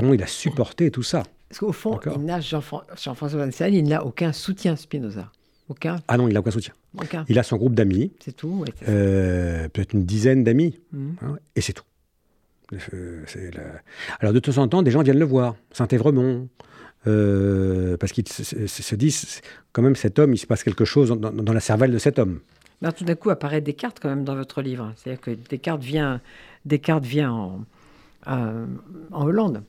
comment il a supporté tout ça. Parce qu'au fond, Jean-François Van Salen, il n'a aucun soutien Spinoza. Aucun, Ah non, il n'a aucun soutien. aucun. Il a son groupe d'amis, C'est tout. ouais, euh, peut-être une dizaine d'amis, Mhm. hein, et c'est tout. Euh, la- Alors de temps en temps, des gens viennent le voir, Saint-Évremont, euh, parce qu'ils se, se- se disent, quand même, cet homme, il se passe quelque chose dans, dans la cervelle de cet homme. Alors, tout d'un coup apparaît Descartes quand même dans votre livre. C'est-à-dire que Descartes vient, Descartes vient en, euh, en Hollande.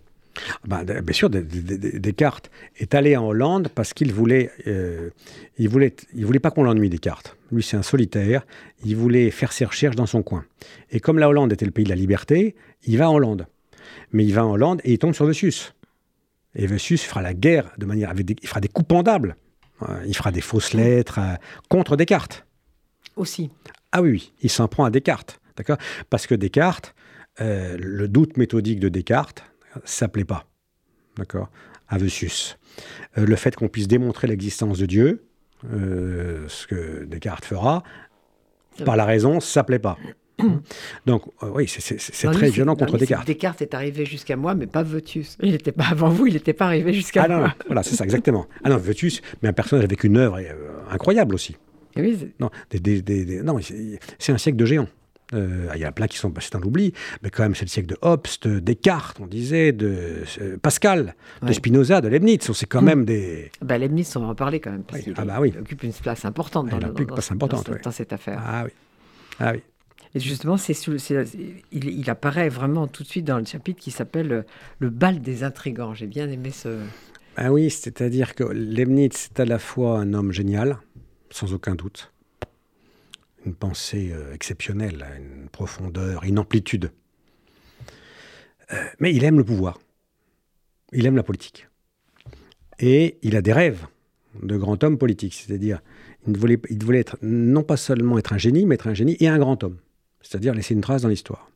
Ben, bien sûr, Des- Des- Des- Descartes est allé en Hollande parce qu'il voulait, euh, il voulait, il voulait pas qu'on l'ennuie Descartes. Lui, c'est un solitaire. Il voulait faire ses recherches dans son coin. Et comme la Hollande était le pays de la liberté, il va en Hollande. Mais il va en Hollande et il tombe sur Vessius. Et Vessius fera la guerre de manière, avec des- il fera des coups pendables. Euh, Il fera des fausses lettres euh, contre Descartes. Aussi. Ah oui, oui, il s'en prend à Descartes, d'accord? Parce que Descartes, euh, le doute méthodique de Descartes, ça plaît pas, d'accord? À Vessius. Euh, le fait qu'on puisse démontrer l'existence de Dieu, euh, ce que Descartes fera, Ça par la raison, ça plaît pas. Donc, euh, oui, c'est- Non, très lui, violent non, contre Descartes. Descartes est arrivé jusqu'à moi, mais pas Votius. Il n'était pas avant vous, il n'était pas arrivé jusqu'à Ah non, moi. non, voilà, c'est ça, exactement. Ah non, Vessius, mais un personnage avec une œuvre euh, incroyable aussi. Et oui, Non, des- des- des- des- non c'est un siècle de géants. Euh, il y en a plein qui sont passés dans l'oubli, mais quand même, c'est le siècle de Hobbes, de Descartes, on disait, de euh, Pascal, de. Spinoza, de Leibniz. C'est quand Mm. même des. Bah, Leibniz, on va en parler quand même, parce Oui. qu'il Ah bah oui. il occupe une place importante dans, une dans- place dans- importante, dans- oui. dans cette affaire. Ah oui. Ah oui. Et justement, c'est il, il apparaît vraiment tout de suite dans le chapitre qui s'appelle euh, Le bal des intrigants. J'ai bien aimé ce. Ah oui, c'est-à-dire que Leibniz c'est à la fois un homme génial, sans aucun doute, une pensée euh, exceptionnelle, une profondeur, une amplitude. Euh, mais il aime le pouvoir, il aime la politique. Et il a des rêves de grand homme politique, c'est-à-dire il voulait, il voulait être, non pas seulement être un génie, mais être un génie et un grand homme, c'est-à-dire laisser une trace dans l'histoire.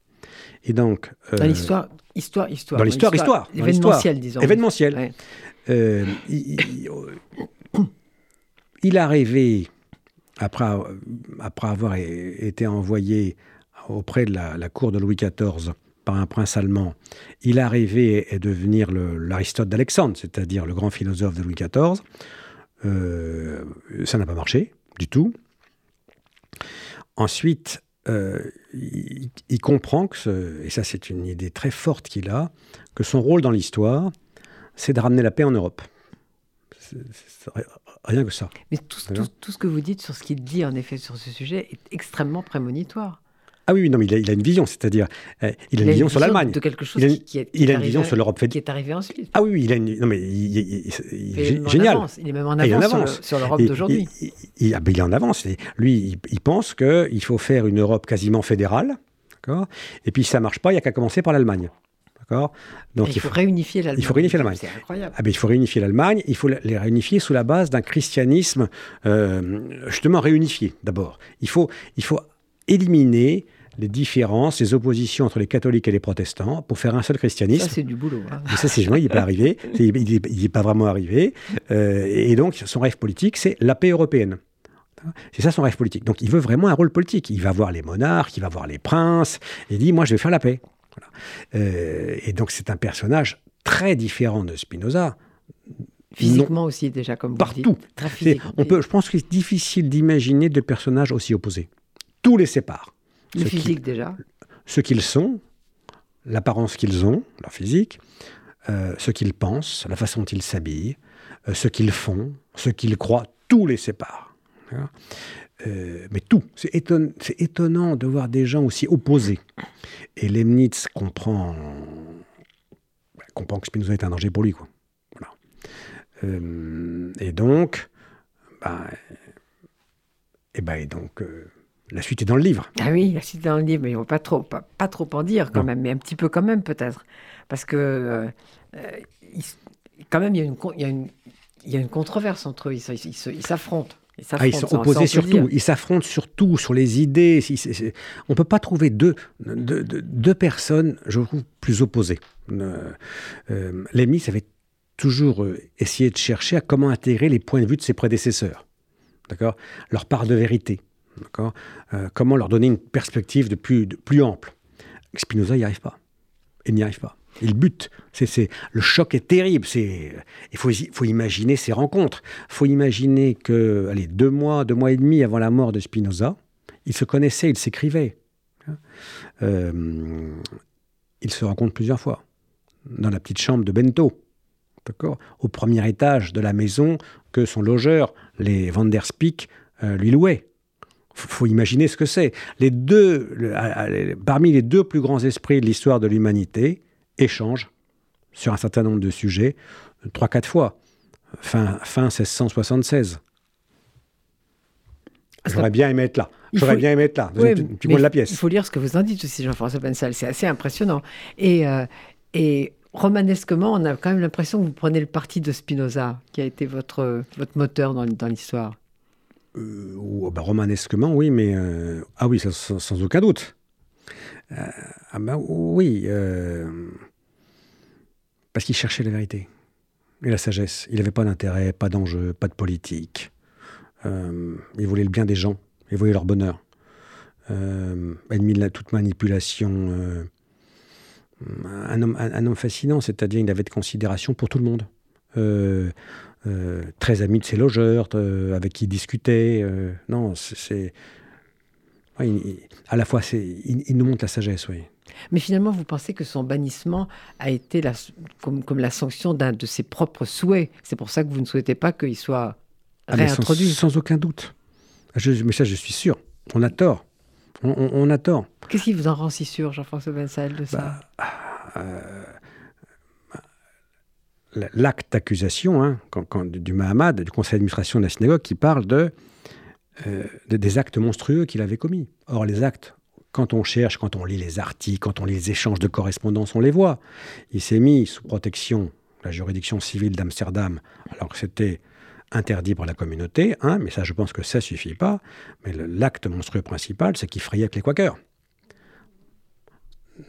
Et donc, Dans euh, l'histoire, histoire, histoire. dans l'histoire, histoire, dans Événementielle, disons. événementiel, Ouais. Euh, il, il- il a rêvé, après, avoir été envoyé auprès de la, cour de Louis XIV par un prince allemand, il a rêvé de devenir l'Aristote d'Alexandre, c'est-à-dire le grand philosophe de Louis XIV. Euh, ça n'a pas marché du tout. Ensuite, euh, il, comprend que, et ça c'est une idée très forte qu'il a, que son rôle dans l'histoire, c'est de ramener la paix en Europe. Rien que ça. Mais tout, ce- D'accord. tout, tout ce que vous dites sur ce qu'il dit, en effet, sur ce sujet, est extrêmement prémonitoire. Ah oui, non, mais il a, il a une vision, c'est-à-dire, euh, il a une vision sur l'Allemagne. De quelque chose Il a une- qui, est, Il a une vision sur l'Europe qui fédérale. est arrivé ensuite. Ah oui, oui, il a une. Non, mais il, est génial. avance. Il est même en avance, sur le- sur l'Europe d'aujourd'hui. Il, ah, ben, est en avance. Et Lui, il, pense qu'il faut faire une Europe quasiment fédérale. D'accord? Et puis, si ça ne marche pas, il n'y a qu'à commencer par l'Allemagne. D'accord? Donc, Et il faut réunifier l'Allemagne. il faut réunifier l'Allemagne. C'est incroyable. Ah ben, il faut réunifier l'Allemagne, il faut les réunifier sous la base d'un christianisme euh, justement réunifié d'abord. Il faut, il faut éliminer les différences, les oppositions entre les catholiques et les protestants pour faire un seul christianisme. Ça, c'est du boulot. hein. Mais ça, c'est il n'est pas arrivé. Il n'est pas vraiment arrivé. Euh, et donc, son rêve politique, c'est la paix européenne. C'est ça son rêve politique. Donc, il veut vraiment un rôle politique. Il va voir les monarques, il va voir les princes, et il dit Moi, je vais faire la paix. Voilà. Euh, et donc, c'est un personnage très différent de Spinoza. Physiquement aussi, déjà, comme vous Partout. dites. Très physique. on peut, je pense que c'est difficile d'imaginer deux personnages aussi opposés. Tout les sépare. Le Ce physique, déjà. ce qu'ils sont, l'apparence qu'ils ont, leur physique, euh, ce qu'ils pensent, la façon dont ils s'habillent, euh, ce qu'ils font, ce qu'ils croient, tout les sépare. Euh, mais tout, c'est éton- c'est étonnant de voir des gens aussi opposés. Et Leibniz comprend, bah, comprend que Spinoza est un danger pour lui. Quoi. Voilà. Euh, et donc, bah, et bah, et donc euh, la suite est dans le livre. Ah oui, la cité dans le livre, mais on va pas trop, pas, pas trop en dire quand Non. même, mais un petit peu quand même peut-être. Parce que, euh, il quand même, il y a une, il y a une, il y a une controverse entre eux. Ils s'affrontent. Ils Ah, ils sont opposés sur tout. Ils s'affrontent sur tout, sur les idées. On ne peut pas trouver deux, deux, personnes, je trouve, plus opposées. Euh, euh, avait toujours euh, essayé de chercher à comment intégrer les points de vue de ses prédécesseurs. D'accord? Leur part de vérité. D'accord? Euh, Comment leur donner une perspective de plus, de plus ample. Spinoza n'y arrive pas. Il n'y arrive pas. Il bute. C'est, le choc est terrible. C'est, il faut, imaginer ces rencontres. Il faut imaginer que, allez, deux mois, deux mois et demi avant la mort de Spinoza, ils se connaissaient, ils s'écrivaient. Euh, ils se rencontrent plusieurs fois. Dans la petite chambre de Bento. D'accord Au premier étage de la maison que son logeur, les Van der Spieck, euh, lui louaient. Faut, imaginer ce que c'est. Les deux, parmi les deux plus grands esprits de l'histoire de l'humanité, échangent sur un certain nombre de sujets, euh, trois, quatre fois. Fin, fin 1676. Parce J'aurais bien aimé être là. Il J'aurais faut- bien aimé être là, dans Oui, un petit- petit mais coin de la Il pièce. faut lire ce que vous en dites aussi, Jean-François Bensal. C'est assez impressionnant. Et, euh, et romanesquement, on a quand même l'impression que vous prenez le parti de Spinoza, qui a été votre, votre moteur dans, dans l'histoire. Euh, ou- bah, romanesquement, oui, mais... euh, ah oui, sans aucun doute. Euh, ah bah oui, euh, parce qu'il cherchait la vérité et la sagesse. Il n'avait pas d'intérêt, pas d'enjeu, pas de politique. Euh, il voulait le bien des gens, il voulait leur bonheur. Ennemi de toute manipulation. un, homme, fascinant, c'est-à-dire il avait de considération pour tout le monde. Très ami de ses logeurs, avec qui il discutait. non, c'est- à la fois, il, il, nous montre la sagesse, oui. Mais finalement, vous pensez que son bannissement a été la, comme, comme, la sanction d'un de ses propres souhaits. C'est pour ça que vous ne souhaitez pas qu'il soit ah, réintroduit. sans, aucun doute. Je, mais ça, je suis sûr. On a tort. On, a tort. Qu'est-ce qui vous en rend si sûr, Jean-François Bensal, de ça? Bah, euh, L'acte d'accusation hein, du Mahamad, du conseil d'administration de la synagogue, qui parle de, euh, de des actes monstrueux qu'il avait commis. Or, les actes quand on cherche, quand on lit les articles, quand on lit les échanges de correspondance, on les voit. Il s'est mis sous protection de la juridiction civile d'Amsterdam, alors que c'était interdit par la communauté, hein, mais ça, je pense que ça suffit pas. Mais l'acte monstrueux principal, c'est qu'il frayait avec les Quakers,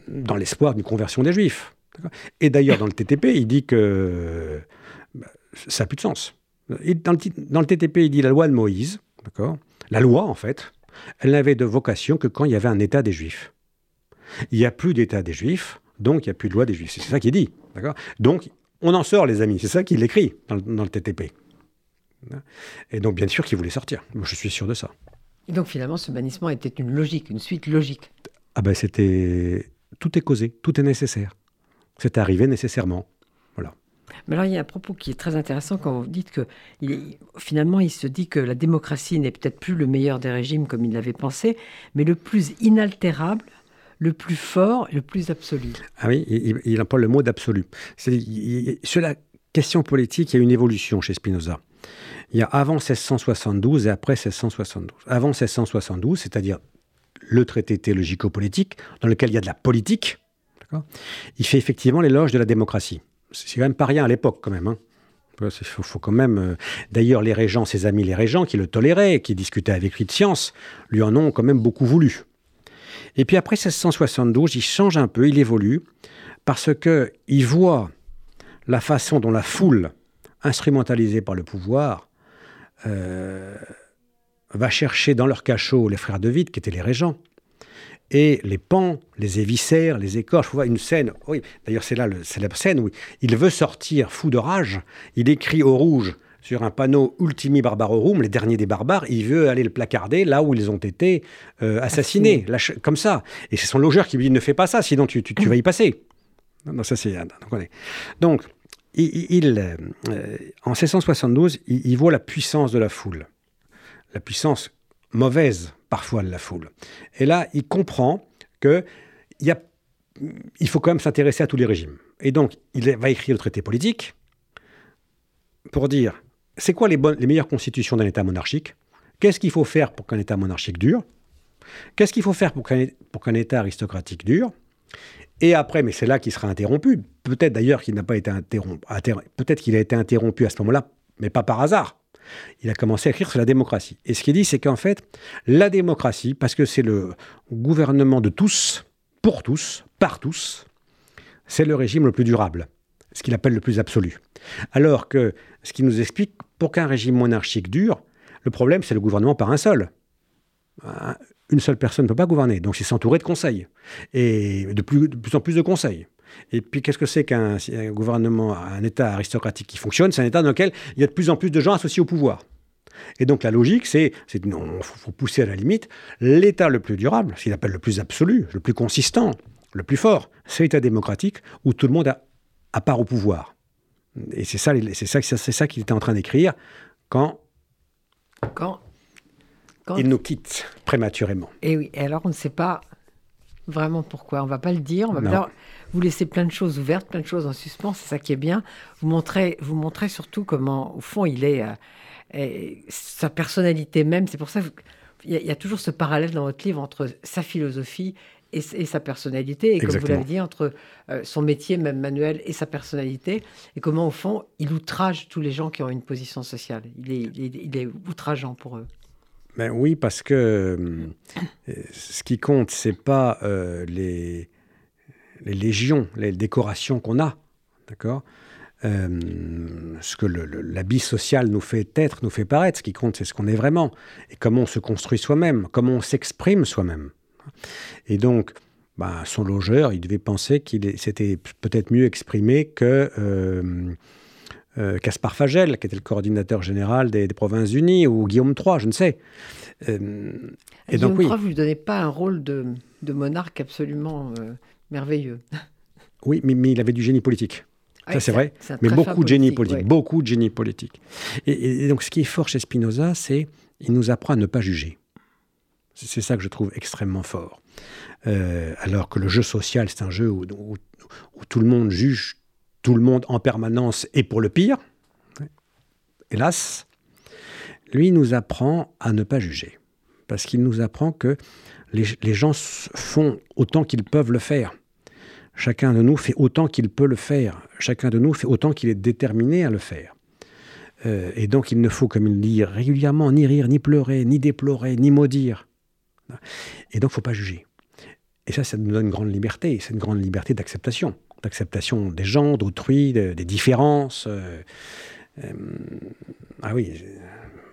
dans l'espoir d'une conversion des Juifs. Et d'ailleurs, dans le TTP, il dit que bah, ça n'a plus de sens. Dans le, TTP, il dit la loi de Moïse, La loi, en fait, elle n'avait de vocation que quand il y avait un État des Juifs. Il n'y a plus d'État des Juifs, donc il n'y a plus de loi des Juifs. C'est ça qu'il dit. Donc, on en sort, les amis. C'est ça qu'il écrit dans le, TTP. Et donc, bien sûr qu'il voulait sortir. Moi, je suis sûr de ça. Et donc, finalement, ce bannissement était une logique, une suite logique. Ah ben, c'était... Tout est causé, tout est nécessaire. C'est arrivé nécessairement. Mais alors, il y a un propos qui est très intéressant quand vous dites que finalement, il se dit que la démocratie n'est peut-être plus le meilleur des régimes comme il l'avait pensé, mais le plus inaltérable, le plus fort, le plus absolu. Ah oui, il pas le mot d'absolu. Sur la question politique, il y a une évolution chez Spinoza. Il y a avant 1672 et après 1672. Avant 1672, c'est-à-dire le traité théologico-politique, dans lequel il y a de la politique, il fait effectivement l'éloge de la démocratie c'est quand même pas rien à l'époque, quand même. Hein. Euh, d'ailleurs, les régents, ses amis les régents, qui le toléraient, qui discutaient avec lui de science, lui en ont quand même beaucoup voulu. Et puis après 1672, il change un peu, il évolue, parce que il voit la façon dont la foule, instrumentalisée par le pouvoir, euh, va chercher dans leur cachot les frères de Vide, qui étaient les régents, et les pans, les éviscères, les écorches. Vous voyez une scène, oui, d'ailleurs c'est là la célèbre scène où il veut sortir fou de rage. Il écrit au rouge sur un panneau Ultimi Barbarorum, les derniers des barbares, il veut aller le placarder là où ils ont été euh, assassinés, comme ça. Et c'est son logeur qui lui dit ne fais pas ça, sinon tu, vas y passer. Non, ça c'est. Donc, il, euh, en 1672, il, il voit la puissance de la foule, la puissance mauvaise parfois de la foule. Et là, il comprend que faut quand même s'intéresser à tous les régimes. Et donc, il va écrire le traité politique pour dire c'est quoi les meilleures constitutions d'un État monarchique? Qu'est-ce qu'il faut faire pour qu'un État monarchique dure? Qu'est-ce qu'il faut faire pour qu'un État aristocratique dure? Et après, mais c'est là qu'il sera interrompu. Peut-être d'ailleurs qu'il n'a pas été interrompu. Peut-être qu'il a été interrompu à ce moment-là, mais pas par hasard il a commencé à écrire sur la démocratie. Et ce qu'il dit, c'est qu'en fait, la démocratie, parce que c'est le gouvernement de tous, pour tous, par tous, c'est le régime le plus durable, ce qu'il appelle le plus absolu. Alors que, ce qui nous explique, pour qu'un régime monarchique dure, le problème, c'est le gouvernement par un seul. Une seule personne ne peut pas gouverner, donc c'est s'entourer de conseils, et de plus, de plus en plus de conseils. Et puis, qu'est-ce que c'est qu'un gouvernement, un État aristocratique qui fonctionne? C'est un État dans lequel il y a de plus en plus de gens associés au pouvoir. Et donc la logique, c'est, il faut pousser à la limite, l'État le plus durable, ce qu'il appelle le plus absolu, le plus consistant, le plus fort, c'est l'État démocratique où tout le monde a, part au pouvoir. Et c'est ça, c'est ça, c'est ça qu'il était en train d'écrire quand, quand, il nous quitte prématurément. Et oui, et alors on ne sait pas vraiment pourquoi. On va pas le dire. On va vous laissez plein de choses ouvertes, plein de choses en suspens. C'est ça qui est bien. Vous montrez, vous montrez surtout comment, au fond, il est euh, sa personnalité même. C'est pour ça qu'il y, a toujours ce parallèle dans votre livre entre sa philosophie et, sa personnalité, et comme vous l'avez dit, entre euh, son métier, même manuel, et sa personnalité, et comment, au fond, il outrage tous les gens qui ont une position sociale. Il est, il est outrageant pour eux. Ben oui, parce que euh, ce qui compte, c'est pas euh, les, les, légions, les décorations qu'on a, d'accord euh, Ce que l'habit social nous fait être, nous fait paraître. Ce qui compte, c'est ce qu'on est vraiment et comment on se construit soi-même, comment on s'exprime soi-même. Et donc, ben, son logeur, il devait penser qu'il s'était peut-être mieux exprimé que euh, Caspar Fagel, qui était le coordinateur général des, Provinces Unies, ou Guillaume III, je ne sais. Euh, et Guillaume donc, oui. III, vous ne lui donnez pas un rôle de, monarque absolument euh, merveilleux. Oui, mais, il avait du génie politique. ça, c'est vrai. Mais beaucoup de génie politique. Beaucoup de génie politique. Et, donc, ce qui est fort chez Spinoza, c'est il nous apprend à ne pas juger. C'est ça que je trouve extrêmement fort. alors que le jeu social, c'est un jeu où, tout le monde juge tout le monde en permanence et pour le pire, hélas, lui nous apprend à ne pas juger. Parce qu'il nous apprend que les, gens font autant qu'ils peuvent le faire. Chacun de nous fait autant qu'il peut le faire. Chacun de nous fait autant qu'il est déterminé à le faire. Euh, et donc il ne faut, comme il dit régulièrement, ni rire, ni pleurer, ni déplorer, ni maudire. Et donc il ne faut pas juger. Et ça, ça nous donne une grande liberté. C'est une grande liberté d'acceptation d'acceptation des gens, d'autrui, des différences. Euh, euh, ah oui,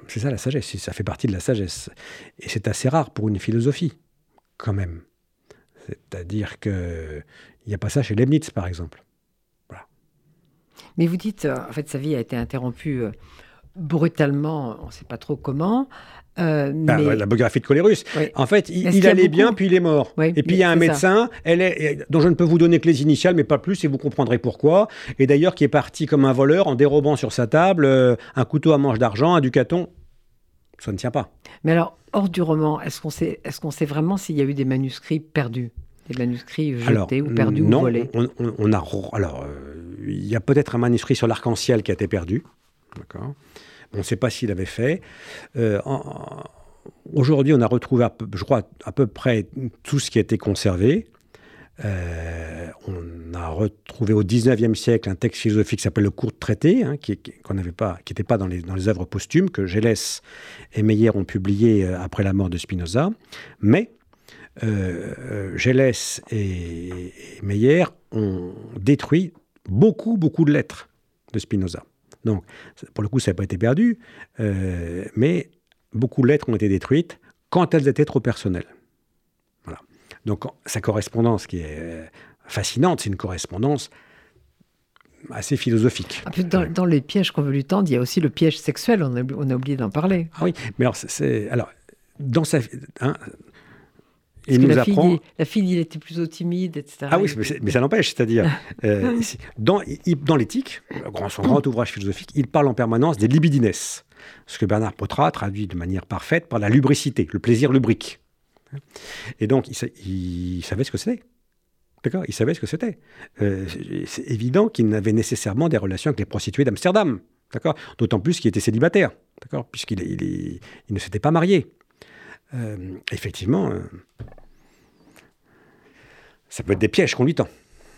c'est ça la sagesse, ça fait partie de la sagesse. Et c'est assez rare pour une philosophie, quand même. C'est-à-dire qu'il n'y a pas ça chez Leibniz, par exemple. Voilà. Mais vous dites, euh, en fait, sa vie a été interrompue brutalement, on ne sait pas trop comment, euh, bah, la biographie de Colérus. En fait, il, allait bien, puis il est mort. et puis il y a un médecin, elle est, dont je ne peux vous donner que les initiales, mais pas plus, et vous comprendrez pourquoi. Et d'ailleurs, qui est parti comme un voleur en dérobant sur sa table euh, un couteau à manche d'argent, un ducaton. Ça ne tient pas. Mais alors, hors du roman, est-ce qu'on sait, est qu'on sait vraiment s'il y a eu des manuscrits perdus? Des manuscrits jetés ou perdus ou volés? on, on, a alors euh, il y a peut-être un manuscrit sur l'arc-en-ciel qui a été perdu, d'accord? On ne sait pas s'il avait fait. Euh, aujourd'hui, on a retrouvé, je crois, à peu près tout ce qui a été conservé. Euh, on a retrouvé au 19e siècle un texte philosophique qui s'appelle le Court Traité, hein, qui n'était pas, dans les, œuvres posthumes que Gélès et Meyer ont publié euh, après la mort de Spinoza. Mais euh, Gélès et, et Meyer ont détruit beaucoup, beaucoup de lettres de Spinoza. Donc, pour le coup, ça n'a pas été perdu, euh, mais beaucoup de lettres ont été détruites quand elles étaient trop personnelles. Donc, sa correspondance, qui est euh, fascinante, c'est une correspondance assez philosophique. Ah, dans, les pièges qu'on veut lui tendre, il y a aussi le piège sexuel, on a, on a oublié d'en parler. Ah oui, mais alors, c'est, alors dans sa, hein, nous la, fille, la fille, il était plutôt timide, etc. Ah oui, mais, ça n'empêche, c'est-à-dire, euh, dans, dans l'éthique, son grand ouvrage philosophique, il parle en permanence des libidines, ce que Bernard Potra traduit de manière parfaite par la lubricité, le plaisir lubrique. Et donc, il, savait ce que c'était. D'accord? Il savait ce que c'était. Euh, c'est évident qu'il n'avait nécessairement des relations avec les prostituées d'Amsterdam. D'accord? D'autant plus qu'il était célibataire. D'accord? Puisqu'il il, ne s'était pas marié. Euh, effectivement, euh, ça peut être des pièges qu'on lui tend.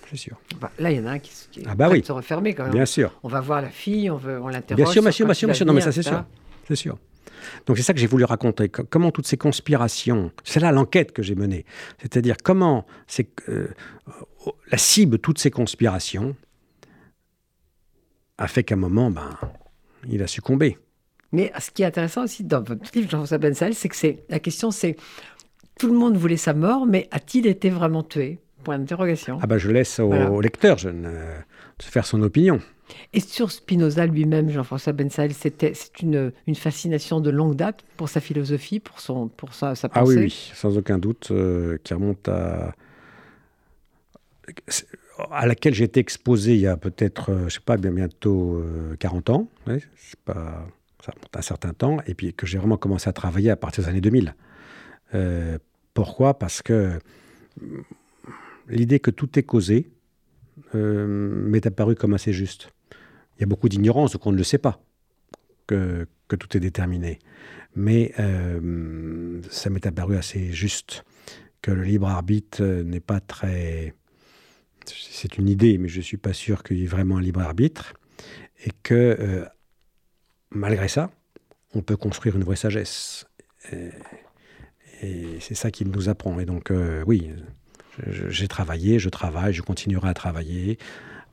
C'est sûr. Bah, là, il y en a un qui, qui ah bah oui. se refermer quand même. Bien sûr. On va voir la fille, on, veut, on l'interroge. Bien sûr, bien sûr, bien sûr, bien sûr. Non, mais ça, c'est sûr. C'est sûr. Donc c'est ça que j'ai voulu raconter. Comment toutes ces conspirations, c'est là l'enquête que j'ai menée. C'est-à-dire comment c'est euh, la cible de toutes ces conspirations a fait qu'à un moment, ben, il a succombé. Mais ce qui est intéressant aussi dans votre livre, Jean-François Bensal, c'est que c'est la question, c'est tout le monde voulait sa mort, mais a-t-il été vraiment tué? Point d'interrogation. Ah ben, je laisse au, lecteur je, de faire son opinion. Et sur Spinoza lui-même, Jean-François Bensal, c'était c'est une, une, fascination de longue date pour sa philosophie, pour son pour sa, sa pensée. Ah oui, oui, sans aucun doute, euh, qui remonte à à laquelle j'ai été exposé il y a peut-être, euh, je sais pas, bien bientôt 40 euh, ans. c'est pas ça remonte un certain temps, et puis que j'ai vraiment commencé à travailler à partir des années 2000. Euh, pourquoi? Parce que l'idée que tout est causé euh, m'est apparue comme assez juste. Il y a beaucoup d'ignorance, donc on ne le sait pas que, tout est déterminé. Mais euh, ça m'est apparu assez juste que le libre arbitre n'est pas très... C'est une idée, mais je ne suis pas sûr qu'il y ait vraiment un libre arbitre. Et que malgré ça, on peut construire une vraie sagesse. Et, c'est ça qu'il nous apprend. Et donc, euh, oui, j'ai travaillé, je travaille, je continuerai à travailler.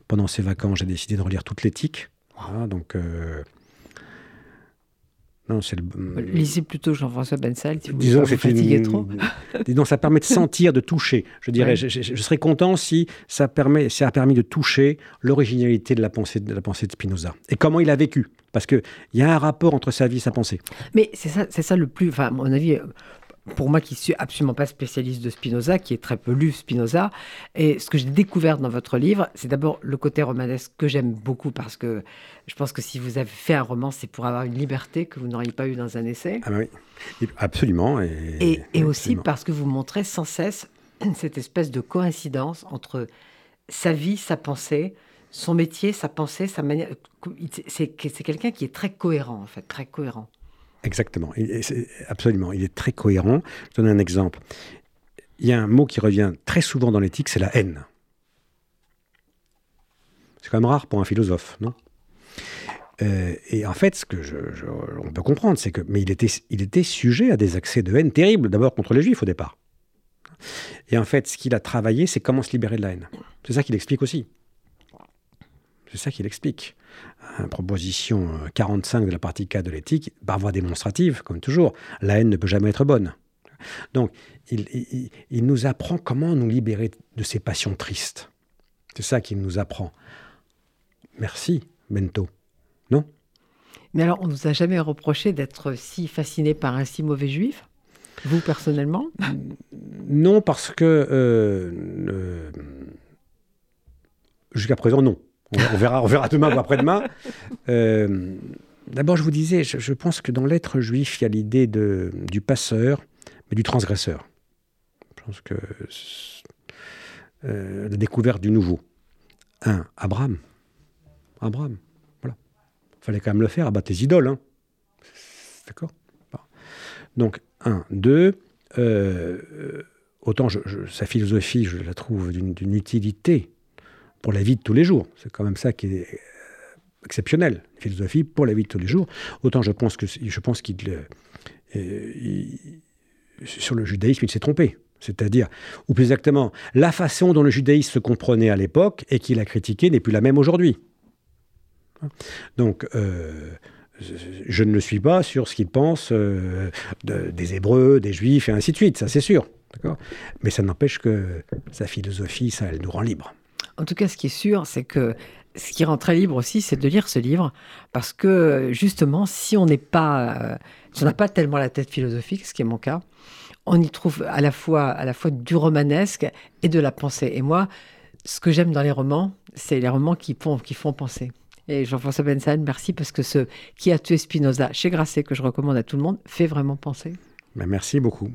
Pendant ces vacances, j'ai décidé de relire toute l'éthique. donc, euh, Non, c'est le. Lisez plutôt Jean-François Bensal si vous Disons, pas vous c'est fatiguer une- trop. Disons, ça permet de sentir, de toucher. Je dirais, Ouais. je, je- je serais content si ça, permet, ça a permis de toucher l'originalité de la pensée de la pensée de Spinoza et comment il a vécu? Parce qu'il y a un rapport entre sa vie et sa pensée. Mais c'est ça, c'est ça le plus. Enfin, à mon avis, pour moi qui suis absolument pas spécialiste de Spinoza, qui est très peu lu Spinoza, et ce que j'ai découvert dans votre livre, c'est d'abord le côté romanesque que j'aime beaucoup parce que je pense que si vous avez fait un roman, c'est pour avoir une liberté que vous n'auriez pas eu dans un essai. Ah bah oui, absolument. Et, Et, et aussi parce que vous montrez sans cesse cette espèce de coïncidence entre sa vie, sa pensée, son métier, sa pensée, sa manière. C'est quelqu'un qui est très cohérent, en fait, très cohérent. Exactement. Absolument. Il est très cohérent. Je donne un exemple. Il y a un mot qui revient très souvent dans l'éthique, c'est la haine. C'est quand même rare pour un philosophe, non? Euh, Et en fait, ce que je- on peut comprendre, c'est que, mais il était, il était sujet à des accès de haine terribles, d'abord contre les Juifs au départ. Et en fait, ce qu'il a travaillé, c'est comment se libérer de la haine. C'est ça qu'il explique aussi. C'est ça qu'il explique. Euh, proposition euh, 45 de la partie 4 de l'éthique, par voie démonstrative, comme toujours, la haine ne peut jamais être bonne. Donc, il, il- il nous apprend comment nous libérer de ces passions tristes. C'est ça qu'il nous apprend. Merci, Bento. Non? Mais alors, on ne nous a jamais reproché d'être si fasciné par un si mauvais juif? Vous, personnellement? Non, parce que euh, euh, jusqu'à présent, non. On, verra, on verra demain ou après-demain. Euh, D'abord, je vous disais, je, pense que dans l'être juif, il y a l'idée du passeur, mais du transgresseur. Je pense que euh, la découverte du nouveau. Un, Abraham. Abraham, voilà. fallait quand même le faire, abattre les idoles. hein. D'accord? Donc, un. Deux, euh, autant sa philosophie, je la trouve d'une utilité pour la vie de tous les jours. C'est quand même ça qui est euh, exceptionnel, philosophie pour la vie de tous les jours. Autant je pense que qu'il euh, euh, sur le judaïsme, il s'est trompé. C'est-à-dire, ou plus exactement, la façon dont le judaïsme se comprenait à l'époque et qu'il a critiqué n'est plus la même aujourd'hui. Donc, je ne le suis pas sur ce qu'il pense de- des Hébreux, des Juifs et ainsi de suite, ça c'est sûr. Mais ça n'empêche que sa philosophie, ça, elle nous rend libres. En tout cas, ce qui est sûr, c'est que ce qui rend très libre aussi, c'est de lire ce livre. Parce que, justement, si on n'est pas. euh, si on n'a pas tellement la tête philosophique, ce qui est mon cas, on y trouve à la fois, à la fois du romanesque et de la pensée. Et moi, ce que j'aime dans les romans, c'est les romans qui font, penser. Et Jean-François Bensan, merci parce que ce Qui a tué Spinoza chez Grasset, que je recommande à tout le monde, fait vraiment penser. Ben, merci beaucoup.